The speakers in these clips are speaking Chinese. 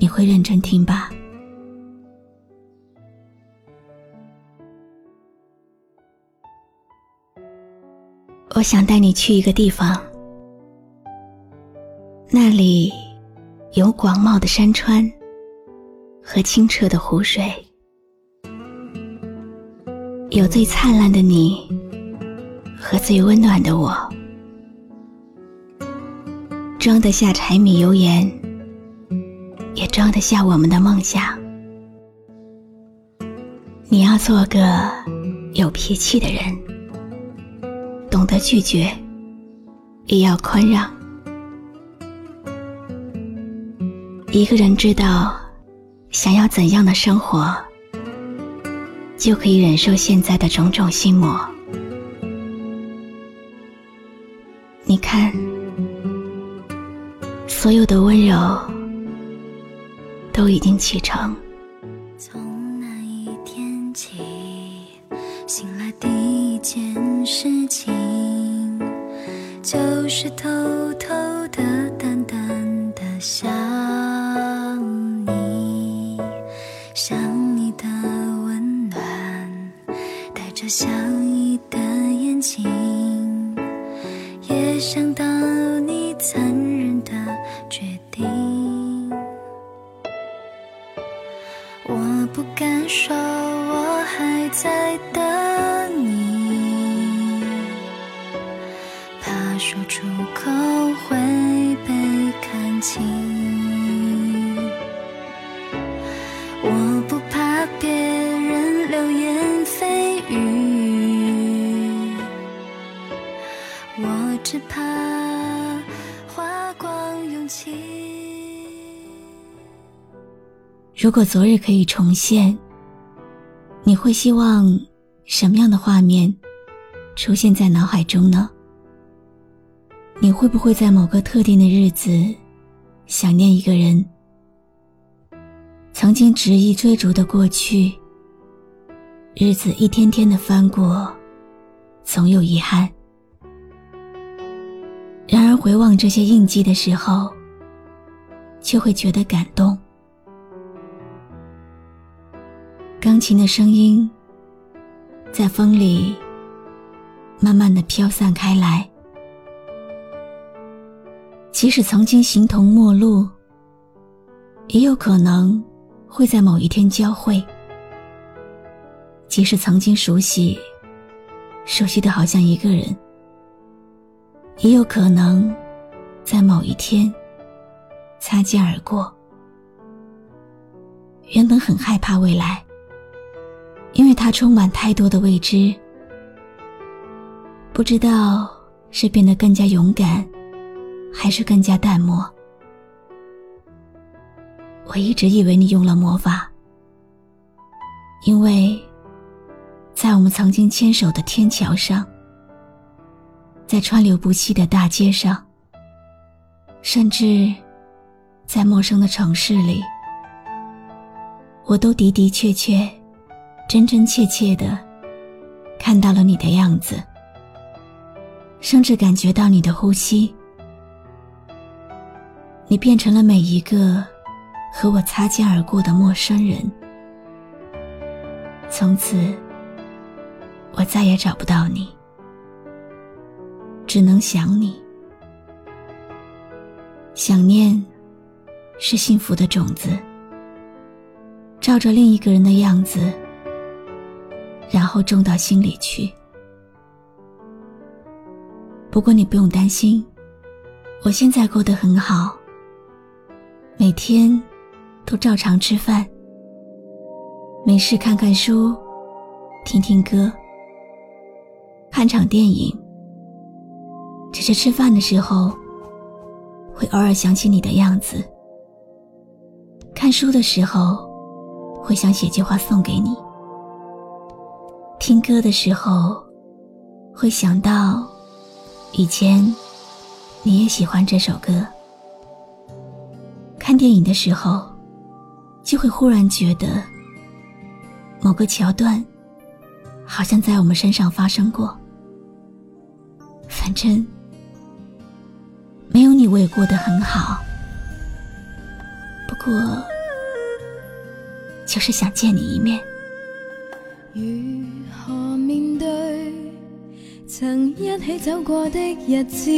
你会认真听吧？我想带你去一个地方，那里有广袤的山川和清澈的湖水，有最灿烂的你和最温暖的我。装得下柴米油盐，也装得下我们的梦想。你要做个有脾气的人，懂得拒绝，也要宽让。一个人知道想要怎样的生活，就可以忍受现在的种种心魔。你看。所有的温柔都已经启程。从那一天起，醒来第一件事情就是偷偷的、淡淡的想你，想你的温暖，带着笑在等你，怕说出口会被看清。我不怕别人流言蜚语，我只怕。如果昨日可以重现，你会希望什么样的画面出现在脑海中呢？你会不会在某个特定的日子想念一个人？曾经执意追逐的过去，日子一天天的翻过，总有遗憾。然而回望这些印记的时候，就会觉得感动。钢琴的声音在风里慢慢的飘散开来。即使曾经形同陌路，也有可能会在某一天交汇。即使曾经熟悉，熟悉的好像一个人，也有可能在某一天。擦肩而过。原本很害怕未来，因为它充满太多的未知。不知道是变得更加勇敢，还是更加淡漠。我一直以为你用了魔法，因为，在我们曾经牵手的天桥上，在川流不息的大街上，甚至。在陌生的城市里，我都的的确确、真真切切的看到了你的样子，甚至感觉到你的呼吸。你变成了每一个和我擦肩而过的陌生人，从此我再也找不到你，只能想你，想念。是幸福的种子，照着另一个人的样子，然后种到心里去。不过你不用担心，我现在过得很好，每天都照常吃饭，没事看看书，听听歌，看场电影。只是吃饭的时候，会偶尔想起你的样子；看书的时候，会想写句话送给你；听歌的时候，会想到以前你也喜欢这首歌；看电影的时候，就会忽然觉得某个桥段好像在我们身上发生过。反正。没有你，我也过得很好。不过，就是想见你一面。曾一起走过的日子？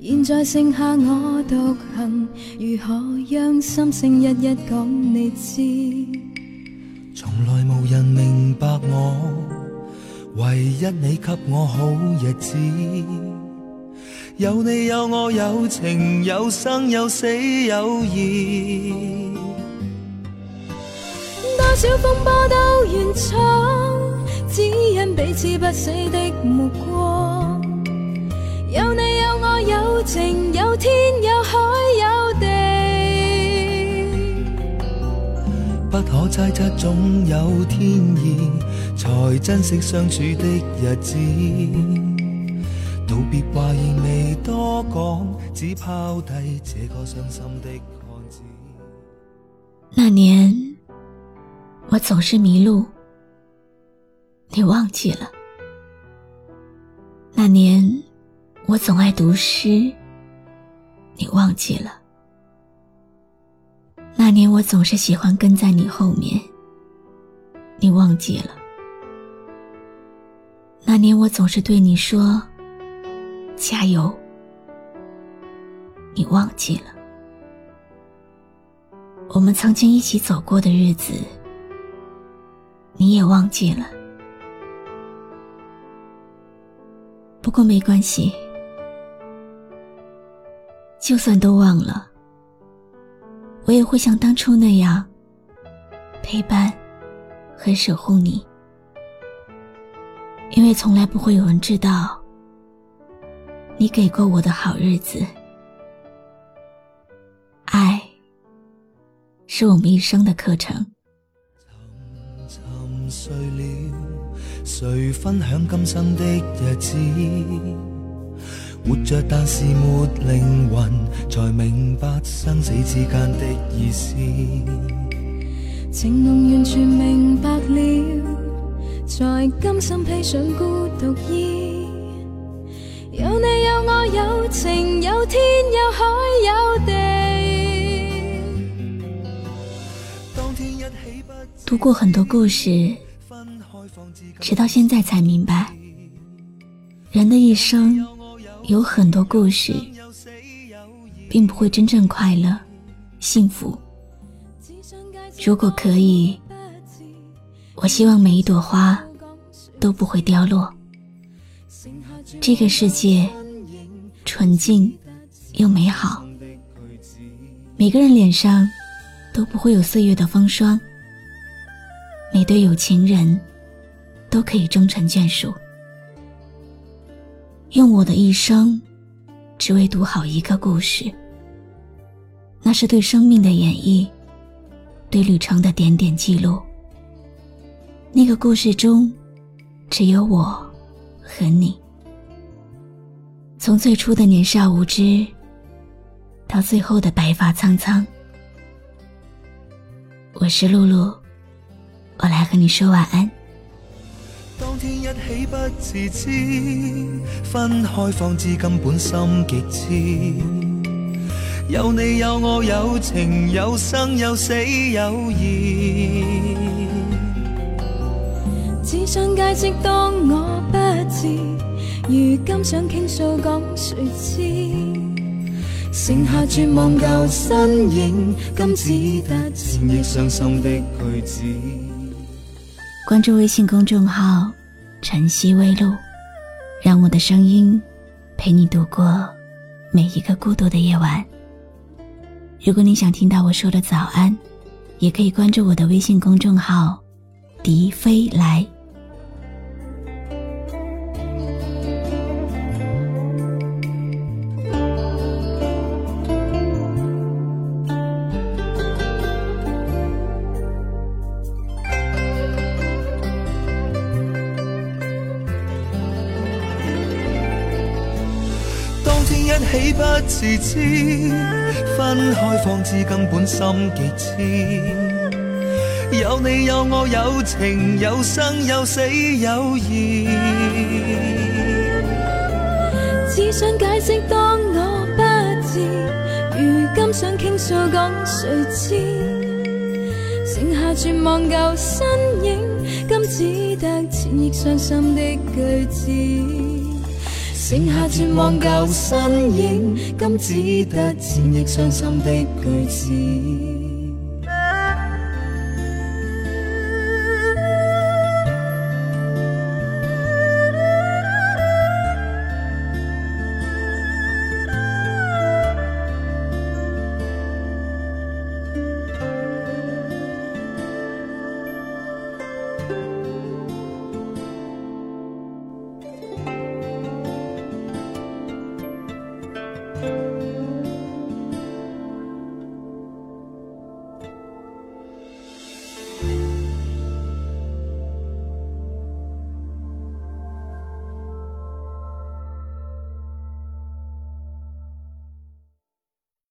现在剩下我独行，如何让心声一一讲你知？从来无人明白我，唯一你给我好日子。有你有我有情有生有死有义，多少风波都愿闯，只因彼此不死的目光。有你有我有情有天有海有地，不可猜测总有天意，才珍惜相处的日子。道别话言未多讲，只抛低这个伤心的汉子。那年，我总是迷路，你忘记了。那年，我总爱读诗，你忘记了。那年，我总是喜欢跟在你后面，你忘记了。那年，我总是对你说。加油！你忘记了我们曾经一起走过的日子，你也忘记了。不过没关系，就算都忘了，我也会像当初那样陪伴和守护你，因为从来不会有人知道。你给过我的好日子，爱是我们一生的课程。谁分享今生的日子？活着但是没灵魂，才明白生死之间的意思。情浓完全明白了，才甘心披上孤独衣。有你有我有情有天有海有地。读过很多故事，直到现在才明白，人的一生有很多故事，并不会真正快乐、幸福。如果可以，我希望每一朵花都不会凋落。这个世界纯净又美好，每个人脸上都不会有岁月的风霜，每对有情人都可以终成眷属。用我的一生，只为读好一个故事，那是对生命的演绎，对旅程的点点记录。那个故事中，只有我和你。从最初的年少无知，到最后的白发苍苍，我是露露，我来和你说晚安。当天一起不自知，分开方知根本心极痴。有你有我有情有生有死有义，只想解释当我不知。如今想倾诉，讲谁知？剩下绝望旧身影，今只得前翼伤心的句子。关注微信公众号“晨曦微露”，让我的声音陪你度过每一个孤独的夜晚。如果你想听到我说的早安，也可以关注我的微信公众号“笛飞来”。不自知，分开方知根本心极痴。有你有我有情有生有死有义。只想解释当我不知，如今想倾诉讲谁知？剩下绝望旧身影，今只得千亿伤心的句子。剩下绝望旧身影，今只得千亿伤心的句子。